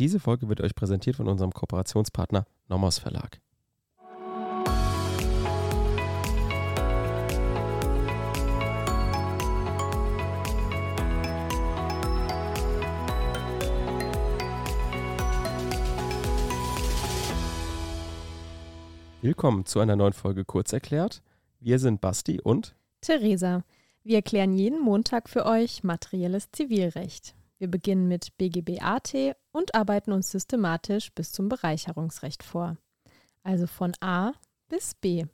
Diese Folge wird euch präsentiert von unserem Kooperationspartner Nomos Verlag. Willkommen zu einer neuen Folge Kurzerklärt. Wir sind Basti und Theresa. Wir erklären jeden Montag für euch materielles Zivilrecht. Wir beginnen mit BGBAT und arbeiten uns systematisch bis zum Bereicherungsrecht vor. Also von A bis B.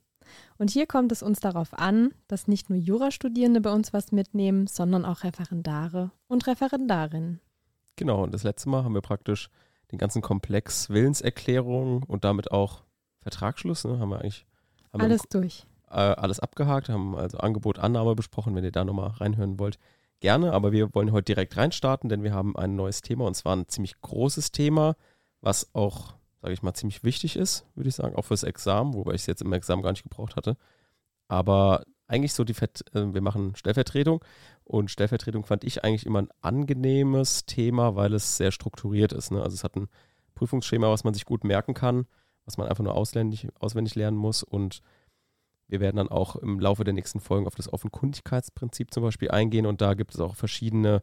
Und hier kommt es uns darauf an, dass nicht nur Jurastudierende bei uns was mitnehmen, sondern auch Referendare und Referendarinnen. Genau, und das letzte Mal haben wir praktisch den ganzen Komplex Willenserklärung und damit auch Vertragsschluss, ne, haben wir eigentlich haben alles wir, durch. Äh, alles abgehakt, haben also Angebot, Annahme besprochen, wenn ihr da nochmal reinhören wollt. Gerne, aber wir wollen heute direkt reinstarten, denn wir haben ein neues Thema und zwar ein ziemlich großes Thema, was auch, sage ich mal, ziemlich wichtig ist, würde ich sagen, auch fürs Examen, wobei ich es jetzt im Examen gar nicht gebraucht hatte. Aber eigentlich so die, Vert äh, wir machen Stellvertretung und Stellvertretung fand ich eigentlich immer ein angenehmes Thema, weil es sehr strukturiert ist. Ne? Also es hat ein Prüfungsschema, was man sich gut merken kann was man einfach nur auswendig, auswendig lernen muss. Und wir werden dann auch im Laufe der nächsten Folgen auf das Offenkundigkeitsprinzip zum Beispiel eingehen. Und da gibt es auch verschiedene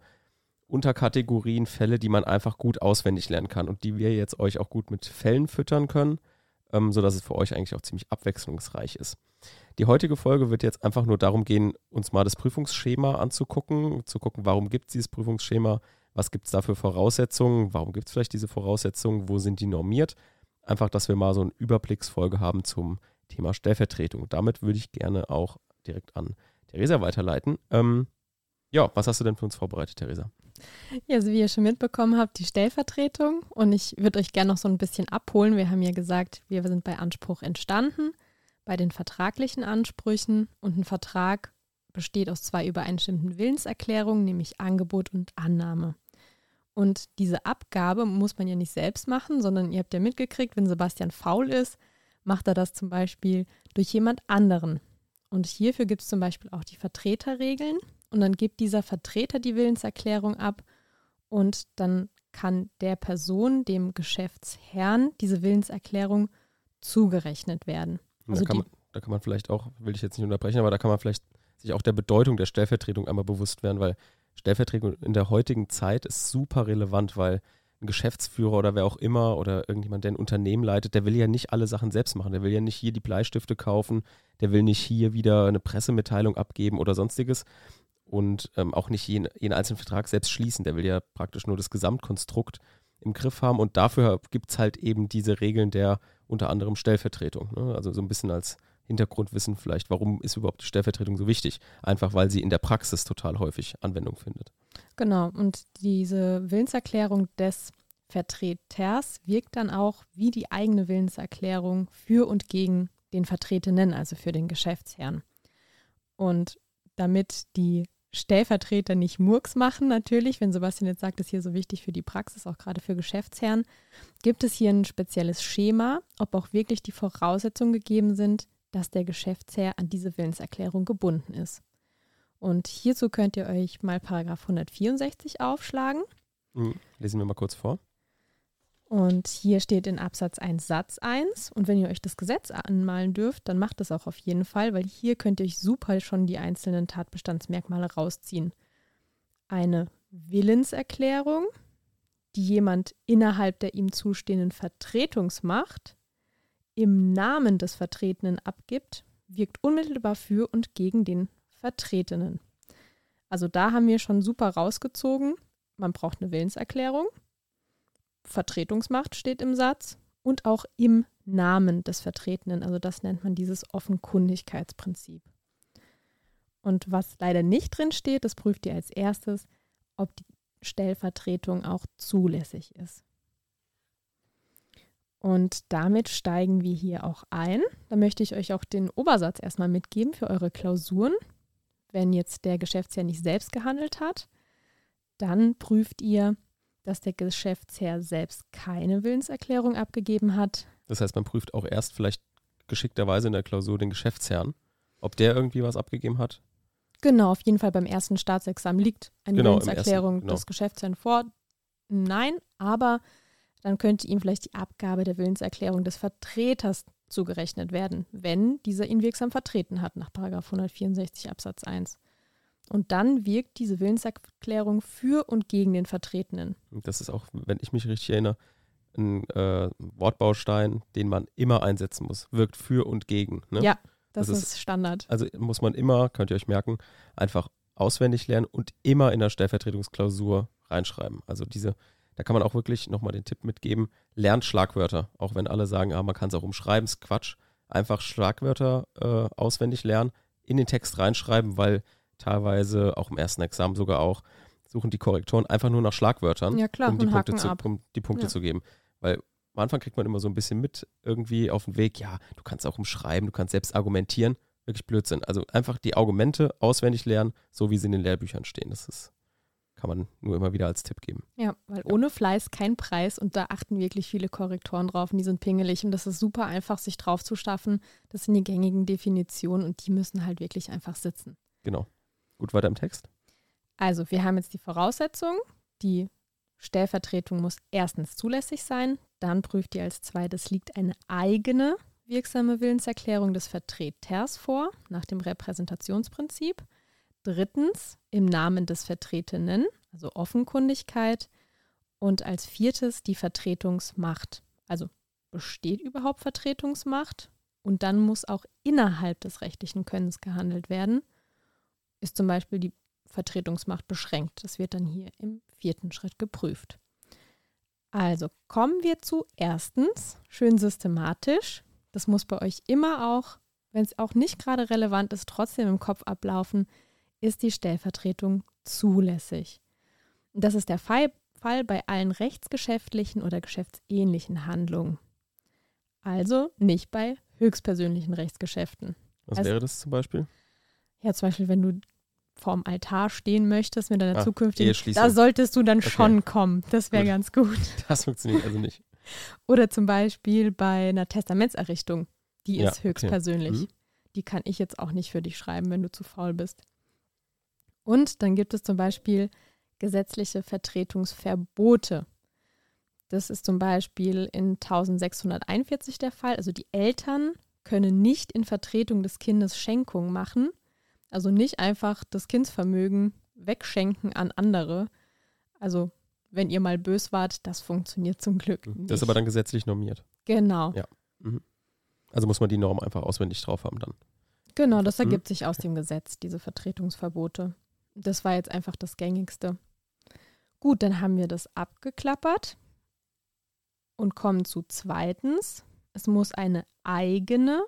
Unterkategorien, Fälle, die man einfach gut auswendig lernen kann und die wir jetzt euch auch gut mit Fällen füttern können, ähm, sodass es für euch eigentlich auch ziemlich abwechslungsreich ist. Die heutige Folge wird jetzt einfach nur darum gehen, uns mal das Prüfungsschema anzugucken, zu gucken, warum gibt es dieses Prüfungsschema, was gibt es da für Voraussetzungen, warum gibt es vielleicht diese Voraussetzungen, wo sind die normiert Einfach, dass wir mal so eine Überblicksfolge haben zum Thema Stellvertretung. Damit würde ich gerne auch direkt an Theresa weiterleiten. Ähm, ja, was hast du denn für uns vorbereitet, Theresa? Ja, also wie ihr schon mitbekommen habt, die Stellvertretung. Und ich würde euch gerne noch so ein bisschen abholen. Wir haben ja gesagt, wir sind bei Anspruch entstanden, bei den vertraglichen Ansprüchen. Und ein Vertrag besteht aus zwei übereinstimmenden Willenserklärungen, nämlich Angebot und Annahme. Und diese Abgabe muss man ja nicht selbst machen, sondern ihr habt ja mitgekriegt, wenn Sebastian faul ist, macht er das zum Beispiel durch jemand anderen. Und hierfür gibt es zum Beispiel auch die Vertreterregeln. Und dann gibt dieser Vertreter die Willenserklärung ab und dann kann der Person, dem Geschäftsherrn, diese Willenserklärung zugerechnet werden. Also da, kann man, da kann man vielleicht auch, will ich jetzt nicht unterbrechen, aber da kann man vielleicht sich auch der Bedeutung der Stellvertretung einmal bewusst werden, weil Stellvertretung in der heutigen Zeit ist super relevant, weil ein Geschäftsführer oder wer auch immer oder irgendjemand, der ein Unternehmen leitet, der will ja nicht alle Sachen selbst machen. Der will ja nicht hier die Bleistifte kaufen, der will nicht hier wieder eine Pressemitteilung abgeben oder sonstiges und ähm, auch nicht jeden, jeden einzelnen Vertrag selbst schließen. Der will ja praktisch nur das Gesamtkonstrukt im Griff haben und dafür gibt es halt eben diese Regeln der unter anderem Stellvertretung. Ne? Also so ein bisschen als Hintergrundwissen vielleicht, warum ist überhaupt die Stellvertretung so wichtig? Einfach weil sie in der Praxis total häufig Anwendung findet. Genau, und diese Willenserklärung des Vertreters wirkt dann auch wie die eigene Willenserklärung für und gegen den Vertretenen, also für den Geschäftsherrn. Und damit die Stellvertreter nicht Murks machen, natürlich, wenn Sebastian jetzt sagt, das ist hier so wichtig für die Praxis, auch gerade für Geschäftsherren, gibt es hier ein spezielles Schema, ob auch wirklich die Voraussetzungen gegeben sind, dass der Geschäftsherr an diese Willenserklärung gebunden ist. Und hierzu könnt ihr euch mal Paragraph 164 aufschlagen. Mhm. Lesen wir mal kurz vor. Und hier steht in Absatz 1 Satz 1. Und wenn ihr euch das Gesetz anmalen dürft, dann macht das auch auf jeden Fall, weil hier könnt ihr euch super schon die einzelnen Tatbestandsmerkmale rausziehen. Eine Willenserklärung, die jemand innerhalb der ihm zustehenden Vertretungsmacht im Namen des Vertretenen abgibt, wirkt unmittelbar für und gegen den Vertretenen. Also da haben wir schon super rausgezogen. Man braucht eine Willenserklärung. Vertretungsmacht steht im Satz und auch im Namen des Vertretenen. Also das nennt man dieses Offenkundigkeitsprinzip. Und was leider nicht drin steht, das prüft ihr als erstes, ob die Stellvertretung auch zulässig ist. Und damit steigen wir hier auch ein. Da möchte ich euch auch den Obersatz erstmal mitgeben für eure Klausuren. Wenn jetzt der Geschäftsherr nicht selbst gehandelt hat, dann prüft ihr, dass der Geschäftsherr selbst keine Willenserklärung abgegeben hat. Das heißt, man prüft auch erst vielleicht geschickterweise in der Klausur den Geschäftsherrn, ob der irgendwie was abgegeben hat. Genau, auf jeden Fall beim ersten Staatsexamen liegt eine genau, Willenserklärung ersten, genau. des Geschäftsherrn vor. Nein, aber dann könnte ihm vielleicht die Abgabe der Willenserklärung des Vertreters zugerechnet werden, wenn dieser ihn wirksam vertreten hat nach 164 Absatz 1. Und dann wirkt diese Willenserklärung für und gegen den Vertretenen. Das ist auch, wenn ich mich richtig erinnere, ein äh, Wortbaustein, den man immer einsetzen muss. Wirkt für und gegen. Ne? Ja, das, das ist, ist Standard. Also muss man immer, könnt ihr euch merken, einfach auswendig lernen und immer in der Stellvertretungsklausur reinschreiben. Also diese, da kann man auch wirklich nochmal den Tipp mitgeben, lernt Schlagwörter. Auch wenn alle sagen, ah, man kann es auch umschreiben, ist Quatsch. Einfach Schlagwörter äh, auswendig lernen, in den Text reinschreiben, weil teilweise auch im ersten Examen sogar auch suchen die Korrektoren einfach nur nach Schlagwörtern, ja, klar, um, die Punkte, zu, um die Punkte ja. zu geben. Weil am Anfang kriegt man immer so ein bisschen mit irgendwie auf den Weg, ja, du kannst auch umschreiben, du kannst selbst argumentieren. Wirklich Blödsinn. Also einfach die Argumente auswendig lernen, so wie sie in den Lehrbüchern stehen. Das ist, kann man nur immer wieder als Tipp geben. Ja, weil ohne Fleiß kein Preis und da achten wirklich viele Korrektoren drauf und die sind pingelig und das ist super einfach, sich drauf zu schaffen. Das sind die gängigen Definitionen und die müssen halt wirklich einfach sitzen. Genau. Gut weiter im Text. Also, wir haben jetzt die Voraussetzung, die Stellvertretung muss erstens zulässig sein, dann prüft ihr als zweites, liegt eine eigene wirksame Willenserklärung des Vertreters vor, nach dem Repräsentationsprinzip. Drittens, im Namen des Vertretenen, also Offenkundigkeit. Und als viertes die Vertretungsmacht. Also besteht überhaupt Vertretungsmacht? Und dann muss auch innerhalb des rechtlichen Könnens gehandelt werden. Ist zum Beispiel die Vertretungsmacht beschränkt. Das wird dann hier im vierten Schritt geprüft. Also kommen wir zu erstens, schön systematisch. Das muss bei euch immer auch, wenn es auch nicht gerade relevant ist, trotzdem im Kopf ablaufen, ist die Stellvertretung zulässig. das ist der Fall, Fall bei allen rechtsgeschäftlichen oder geschäftsähnlichen Handlungen. Also nicht bei höchstpersönlichen Rechtsgeschäften. Was also, wäre das zum Beispiel? Ja, zum Beispiel, wenn du vorm Altar stehen möchtest mit deiner ah, zukünftigen, da solltest du dann okay. schon kommen. Das wäre ganz gut. Das funktioniert also nicht. Oder zum Beispiel bei einer Testamentserrichtung. Die ist ja, höchstpersönlich. Okay. Mhm. Die kann ich jetzt auch nicht für dich schreiben, wenn du zu faul bist. Und dann gibt es zum Beispiel gesetzliche Vertretungsverbote. Das ist zum Beispiel in 1641 der Fall. Also die Eltern können nicht in Vertretung des Kindes Schenkung machen also nicht einfach das Kindsvermögen wegschenken an andere. Also wenn ihr mal bös wart, das funktioniert zum Glück. Nicht. Das ist aber dann gesetzlich normiert. Genau. Ja. Mhm. Also muss man die Norm einfach auswendig drauf haben dann. Genau, das mhm. ergibt mhm. sich aus dem Gesetz, diese Vertretungsverbote. Das war jetzt einfach das gängigste. Gut, dann haben wir das abgeklappert und kommen zu zweitens. Es muss eine eigene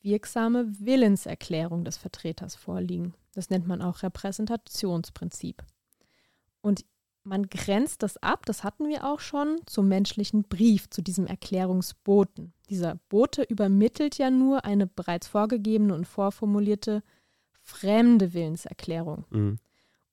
wirksame Willenserklärung des Vertreters vorliegen. Das nennt man auch Repräsentationsprinzip. Und man grenzt das ab, das hatten wir auch schon, zum menschlichen Brief, zu diesem Erklärungsboten. Dieser Bote übermittelt ja nur eine bereits vorgegebene und vorformulierte fremde Willenserklärung. Mhm.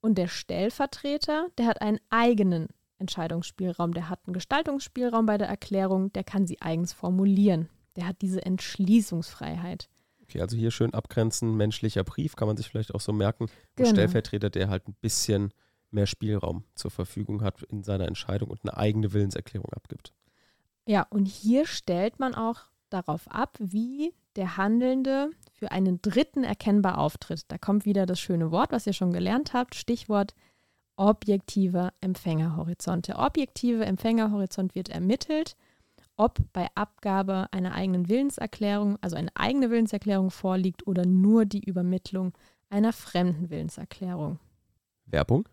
Und der Stellvertreter, der hat einen eigenen Entscheidungsspielraum, der hat einen Gestaltungsspielraum bei der Erklärung, der kann sie eigens formulieren. Der hat diese Entschließungsfreiheit. Okay, also hier schön abgrenzen, menschlicher Brief, kann man sich vielleicht auch so merken. Genau. Ein Stellvertreter, der halt ein bisschen mehr Spielraum zur Verfügung hat in seiner Entscheidung und eine eigene Willenserklärung abgibt. Ja, und hier stellt man auch darauf ab, wie der Handelnde für einen Dritten erkennbar auftritt. Da kommt wieder das schöne Wort, was ihr schon gelernt habt, Stichwort objektiver Empfängerhorizont. Der objektive Empfängerhorizont wird ermittelt ob bei Abgabe einer eigenen Willenserklärung, also eine eigene Willenserklärung vorliegt oder nur die Übermittlung einer fremden Willenserklärung. Werbung.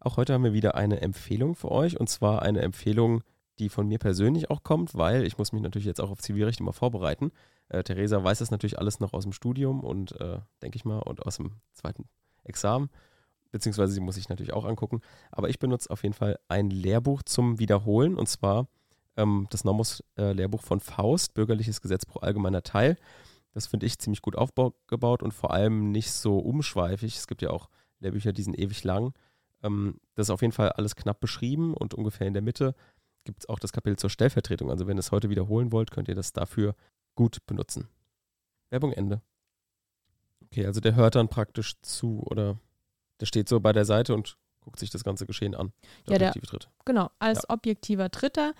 Auch heute haben wir wieder eine Empfehlung für euch und zwar eine Empfehlung, die von mir persönlich auch kommt, weil ich muss mich natürlich jetzt auch auf Zivilrecht immer vorbereiten. Äh, Theresa weiß das natürlich alles noch aus dem Studium und äh, denke ich mal und aus dem zweiten Examen, beziehungsweise sie muss sich natürlich auch angucken. Aber ich benutze auf jeden Fall ein Lehrbuch zum Wiederholen und zwar ähm, das Nomos-Lehrbuch äh, von Faust, Bürgerliches Gesetzbuch allgemeiner Teil. Das finde ich ziemlich gut aufgebaut und vor allem nicht so umschweifig. Es gibt ja auch Lehrbücher, die sind ewig lang. Ähm, das ist auf jeden Fall alles knapp beschrieben und ungefähr in der Mitte gibt es auch das Kapitel zur Stellvertretung. Also wenn ihr es heute wiederholen wollt, könnt ihr das dafür gut benutzen. Werbung Ende. Okay, also der hört dann praktisch zu oder der steht so bei der Seite und guckt sich das ganze Geschehen an. Ja, der- objektive Dritte. Genau, als Ja. objektiver Dritter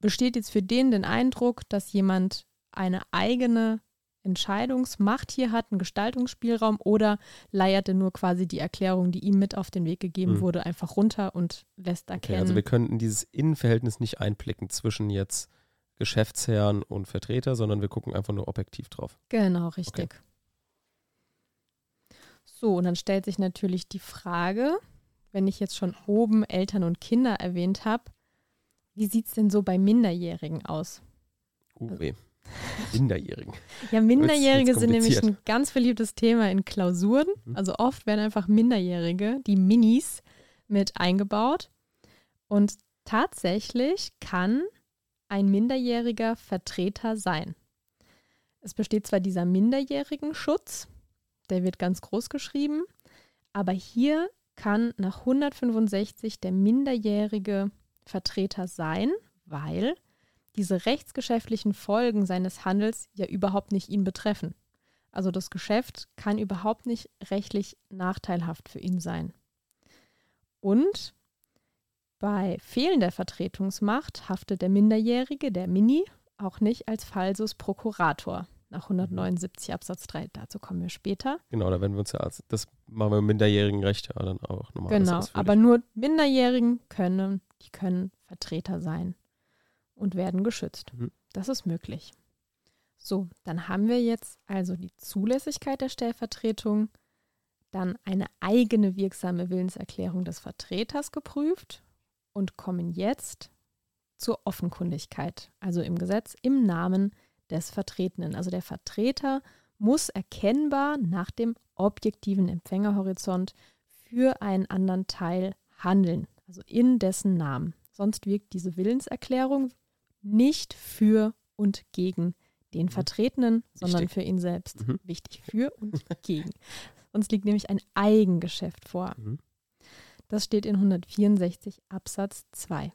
besteht jetzt für den den Eindruck, dass jemand eine eigene Entscheidungsmacht hier hat, einen Gestaltungsspielraum oder leiert er nur quasi die Erklärung, die ihm mit auf den Weg gegeben Mhm. wurde, einfach runter und lässt Okay, erkennen. also wir könnten dieses Innenverhältnis nicht einblicken zwischen jetzt Geschäftsherren und Vertreter, sondern wir gucken einfach nur objektiv drauf. Genau, richtig. So, und dann stellt sich natürlich die Frage, wenn ich jetzt schon oben Eltern und Kinder erwähnt habe, wie sieht es denn so bei Minderjährigen aus? Uh, weh. Minderjährigen. Ja, Minderjährige wird's sind nämlich ein ganz beliebtes Thema in Klausuren. Mhm. Also oft werden einfach Minderjährige, die Minis, mit eingebaut. Und tatsächlich kann ein minderjähriger Vertreter sein. Es besteht zwar dieser minderjährigen Schutz, der wird ganz groß geschrieben, aber hier kann nach 165 der minderjährige Vertreter sein, weil diese rechtsgeschäftlichen Folgen seines Handels ja überhaupt nicht ihn betreffen. Also das Geschäft kann überhaupt nicht rechtlich nachteilhaft für ihn sein. Und bei fehlender Vertretungsmacht haftet der Minderjährige, der Mini, auch nicht als Falsus Prokurator nach 179 Absatz 3. Dazu kommen wir später. Genau, da werden wir uns ja, das machen wir im minderjährigen Recht ja dann auch nochmal. Genau, aber nur Minderjährigen können, die können Vertreter sein und werden geschützt. Mhm. Das ist möglich. So, dann haben wir jetzt also die Zulässigkeit der Stellvertretung, dann eine eigene wirksame Willenserklärung des Vertreters geprüft und kommen jetzt zur Offenkundigkeit, also im Gesetz im Namen des Vertretenen. Also der Vertreter muss erkennbar nach dem objektiven Empfängerhorizont für einen anderen Teil handeln, also in dessen Namen. Sonst wirkt diese Willenserklärung nicht für und gegen den Vertretenen, sondern Wichtig. für ihn selbst. Mhm. Wichtig für und gegen. Sonst liegt nämlich ein Eigengeschäft vor. Mhm. Das steht in 164 Absatz 2.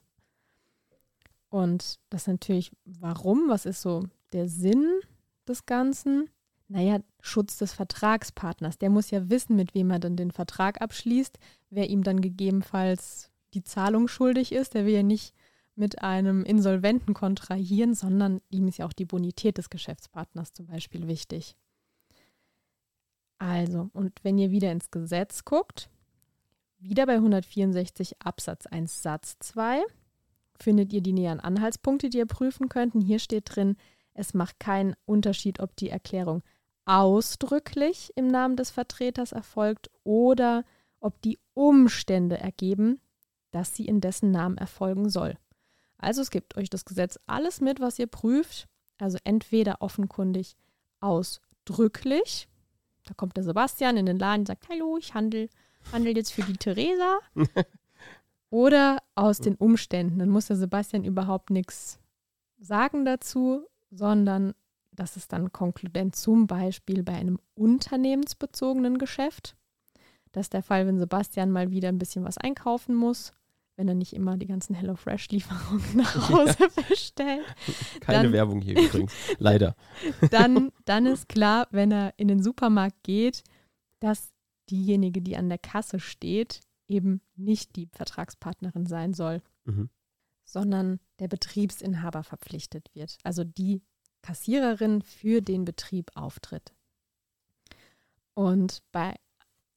Und das natürlich, warum? Was ist so der Sinn des Ganzen? Naja, Schutz des Vertragspartners. Der muss ja wissen, mit wem er dann den Vertrag abschließt, wer ihm dann gegebenenfalls die Zahlung schuldig ist. Der will ja nicht mit einem Insolventen kontrahieren, sondern ihm ist ja auch die Bonität des Geschäftspartners zum Beispiel wichtig. Also, und wenn ihr wieder ins Gesetz guckt, wieder bei 164 Absatz 1 Satz 2 findet ihr die näheren Anhaltspunkte, die ihr prüfen könnt. Und hier steht drin, es macht keinen Unterschied, ob die Erklärung ausdrücklich im Namen des Vertreters erfolgt oder ob die Umstände ergeben, dass sie in dessen Namen erfolgen soll. Also es gibt euch das Gesetz alles mit, was ihr prüft. Also entweder offenkundig ausdrücklich. Da kommt der Sebastian in den Laden und sagt, hallo, ich handel, handel jetzt für die Theresa. Oder aus den Umständen. Dann muss der Sebastian überhaupt nichts sagen dazu, sondern das ist dann konkludent zum Beispiel bei einem unternehmensbezogenen Geschäft. Das ist der Fall, wenn Sebastian mal wieder ein bisschen was einkaufen muss, wenn er nicht immer die ganzen HelloFresh-Lieferungen nach Hause bestellt. Keine dann- Werbung hier übrigens. Leider. Dann, dann ist klar, wenn er in den Supermarkt geht, dass diejenige, die an der Kasse steht, eben nicht die Vertragspartnerin sein soll, Mhm. sondern der Betriebsinhaber verpflichtet wird. Also die Kassiererin für den Betrieb auftritt. Und bei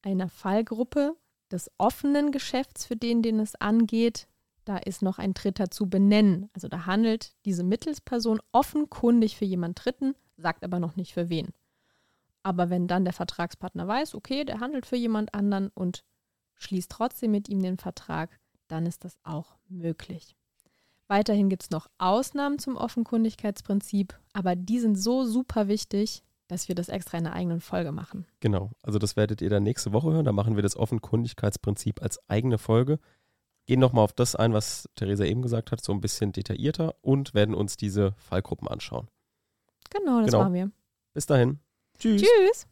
einer Fallgruppe des offenen Geschäfts, für den, den es angeht, da ist noch ein Dritter zu benennen. Also da handelt diese Mittelsperson offenkundig für jemand Dritten, sagt aber noch nicht für wen. Aber wenn dann der Vertragspartner weiß, okay, der handelt für jemand anderen und schließt trotzdem mit ihm den Vertrag, dann ist das auch möglich. Weiterhin gibt es noch Ausnahmen zum Offenkundigkeitsprinzip, aber die sind so super wichtig, dass wir das extra in einer eigenen Folge machen. Genau. Also das werdet ihr dann nächste Woche hören. Da machen wir das Offenkundigkeitsprinzip als eigene Folge. Gehen nochmal auf das ein, was Theresa eben gesagt hat, so ein bisschen detaillierter und werden uns diese Fallgruppen anschauen. Genau, das Genau. machen wir. Bis dahin. Tschüss. Tschüss.